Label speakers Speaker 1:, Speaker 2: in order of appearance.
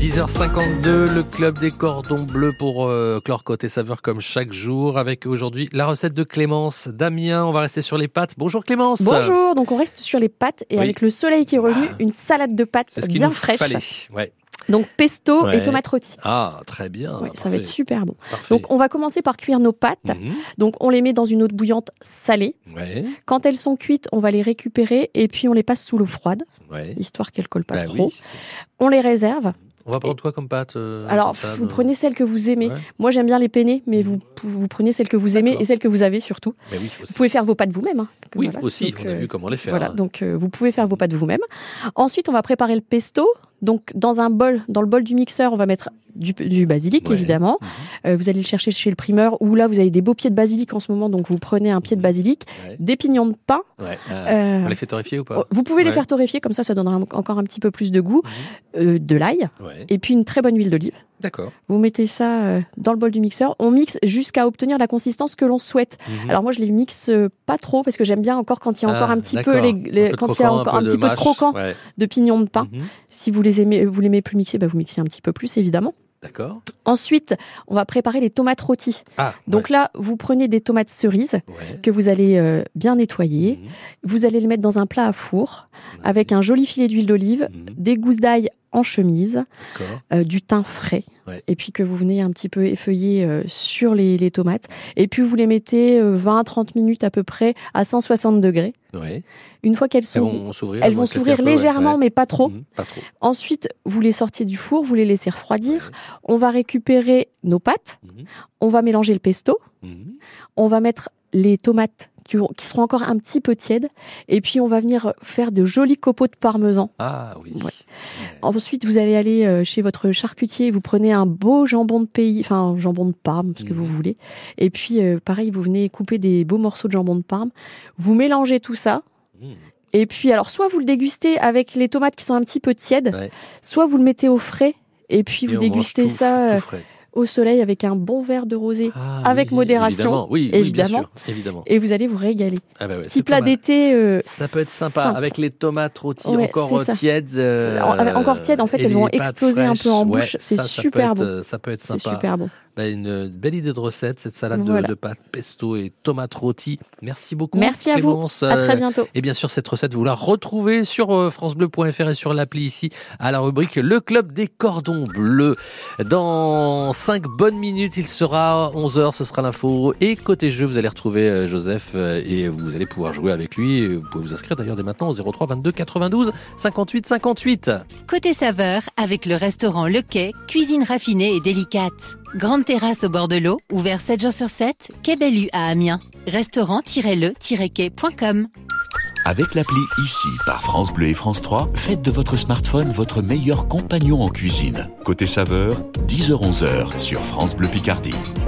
Speaker 1: 10h52, le club des cordons bleus pour euh, clore côté saveur comme chaque jour avec aujourd'hui la recette de Clémence. Damien, on va rester sur les pâtes. Bonjour Clémence.
Speaker 2: Bonjour, donc on reste sur les pâtes et
Speaker 1: Oui.
Speaker 2: avec le soleil qui est revenu,
Speaker 1: Ah.
Speaker 2: une salade de pâtes bien fraîche.
Speaker 1: fallait. Ouais.
Speaker 2: Donc pesto
Speaker 1: Ouais.
Speaker 2: et tomates rôties.
Speaker 1: Ah, très bien.
Speaker 2: Oui, ça va être super bon.
Speaker 1: Parfait.
Speaker 2: Donc on va commencer par cuire nos pâtes.
Speaker 1: Mhm.
Speaker 2: Donc on les met dans une eau bouillante salée.
Speaker 1: Ouais,
Speaker 2: Quand elles sont cuites, on va les récupérer et puis on les passe sous l'eau froide,
Speaker 1: ouais.
Speaker 2: histoire qu'elles collent pas
Speaker 1: Bah
Speaker 2: trop.
Speaker 1: oui.
Speaker 2: On les réserve.
Speaker 1: On va prendre quoi comme pâte euh,
Speaker 2: Alors vous prenez celle que vous aimez.
Speaker 1: Ouais.
Speaker 2: Moi j'aime bien les penne, mais vous, vous prenez celle que vous aimez et celle que vous avez surtout.
Speaker 1: Mais oui, aussi.
Speaker 2: Vous pouvez faire vos pâtes vous-même. hein.
Speaker 1: Oui,
Speaker 2: Voilà.
Speaker 1: aussi,
Speaker 2: Donc,
Speaker 1: on a
Speaker 2: euh,
Speaker 1: vu comment les faire.
Speaker 2: Voilà,
Speaker 1: hein.
Speaker 2: donc euh, vous pouvez faire vos pâtes vous-même. Ensuite, on va préparer le pesto. Donc, dans un bol, dans le bol du mixeur, on va mettre du, du basilic,
Speaker 1: Ouais.
Speaker 2: évidemment.
Speaker 1: Mhm.
Speaker 2: Euh, vous allez le chercher chez le primeur, ou là, vous avez des beaux pieds de basilic en ce moment, donc vous prenez un pied de basilic,
Speaker 1: Ouais.
Speaker 2: des pignons de pain.
Speaker 1: Ouais. Euh, On les fait torréfier ou pas
Speaker 2: vous pouvez les faire torréfier, comme ça, ça donnera encore un petit peu plus de goût.
Speaker 1: Mhm.
Speaker 2: Euh, de l'ail, et puis une très bonne huile d'olive.
Speaker 1: D'accord.
Speaker 2: Vous mettez ça euh, dans le bol du mixeur. On mixe jusqu'à obtenir la consistance que l'on souhaite.
Speaker 1: Mhm.
Speaker 2: Alors moi, je les mixe euh, pas trop parce que j'aime bien encore quand il y a encore
Speaker 1: Ah,
Speaker 2: un petit peu les,
Speaker 1: Un peu
Speaker 2: quand il y a
Speaker 1: croquant,
Speaker 2: encore un, petit peu de croquant
Speaker 1: Ouais.
Speaker 2: de pignons de pain.
Speaker 1: Mhm.
Speaker 2: Si vous les aimez, vous les aimez plus mixés, bah vous mixez un petit peu plus évidemment.
Speaker 1: D'accord.
Speaker 2: Ensuite, on va préparer les tomates rôties.
Speaker 1: Ah,
Speaker 2: Donc là, vous prenez des tomates cerises
Speaker 1: ouais.
Speaker 2: Que vous allez euh, bien nettoyer.
Speaker 1: Mhm.
Speaker 2: Vous allez les mettre dans un plat à four avec un joli filet d'huile d'olive, des gousses d'ail en chemise, euh, du thym frais,
Speaker 1: Ouais.
Speaker 2: et puis que vous venez un petit peu effeuiller euh, sur les, les tomates. Et puis vous les mettez euh, 20-30 minutes à peu près à 160 degrés.
Speaker 1: Ouais.
Speaker 2: Une fois qu'elles
Speaker 1: Elles
Speaker 2: sont... Elles vont s'ouvrir légèrement,
Speaker 1: Ouais.
Speaker 2: mais pas trop.
Speaker 1: Mhm. Pas trop.
Speaker 2: Ensuite, vous les sortiez du four, vous les laissez refroidir. On va récupérer nos pâtes,
Speaker 1: Mhm.
Speaker 2: on va mélanger le pesto,
Speaker 1: Mhm.
Speaker 2: on va mettre les tomates qui, seront encore un petit peu tièdes, et puis on va venir faire de jolis copeaux de parmesan.
Speaker 1: Ah oui.
Speaker 2: Ouais. Ensuite, vous allez aller euh, chez votre charcutier, vous prenez un beau jambon de pays, enfin jambon de Parme, ce que vous voulez. Et puis, euh, pareil, vous venez couper des beaux morceaux de jambon de Parme. Vous mélangez tout ça.
Speaker 1: Mhm.
Speaker 2: Et puis, alors, soit vous le dégustez avec les tomates qui sont un petit peu tièdes,
Speaker 1: Ouais.
Speaker 2: soit vous le mettez au frais. Et puis,
Speaker 1: Et
Speaker 2: vous dégustez
Speaker 1: tout-
Speaker 2: ça
Speaker 1: tout
Speaker 2: euh,
Speaker 1: frais.
Speaker 2: Au soleil avec un bon verre de rosé.
Speaker 1: Ah,
Speaker 2: avec
Speaker 1: oui,
Speaker 2: modération,
Speaker 1: Évidemment. Oui, oui, bien
Speaker 2: évidemment.
Speaker 1: sûr, évidemment.
Speaker 2: Et vous allez vous régaler.
Speaker 1: Ah bah ouais,
Speaker 2: Petit
Speaker 1: c'est
Speaker 2: plat d'été. euh,
Speaker 1: Ça peut être sympa,
Speaker 2: simple.
Speaker 1: avec les tomates rôties
Speaker 2: Ouais,
Speaker 1: encore
Speaker 2: c'est ça.
Speaker 1: tièdes. euh,
Speaker 2: C'est- en- encore tièdes, en fait, elles vont exploser un peu en bouche.
Speaker 1: Ouais,
Speaker 2: C'est
Speaker 1: ça
Speaker 2: super
Speaker 1: peut être,
Speaker 2: bon.
Speaker 1: euh, Ça peut être
Speaker 2: C'est
Speaker 1: sympa.
Speaker 2: super bon.
Speaker 1: Bah, une belle idée de recette, cette salade de-
Speaker 2: Voilà.
Speaker 1: de, pâtes pesto et tomates rôties. Merci beaucoup.
Speaker 2: Merci à vous. À très
Speaker 1: Euh,
Speaker 2: bientôt.
Speaker 1: Et bien sûr, cette recette, vous la retrouvez sur euh, francebleu.fr et sur l'appli ici, à la rubrique Le Club des Cordons Bleus. Dans 5 bonnes minutes, il sera 11h, ce sera l'info. Et côté jeu, vous allez retrouver euh, Joseph euh, et vous allez pouvoir jouer avec lui. Vous pouvez vous inscrire d'ailleurs dès maintenant au 03 22 92 58 58.
Speaker 3: Côté saveur, avec le restaurant Le Quai, cuisine raffinée et délicate. Grande terrasse au bord de l'eau, ouvert 7 jours sur 7, Quai Bellu à Amiens. Restaurant-le-quai.com
Speaker 4: Avec l'appli ICI par France Bleu et France 3, faites de votre smartphone votre meilleur compagnon en cuisine. Côté saveur, 10h-11h sur France Bleu Picardie.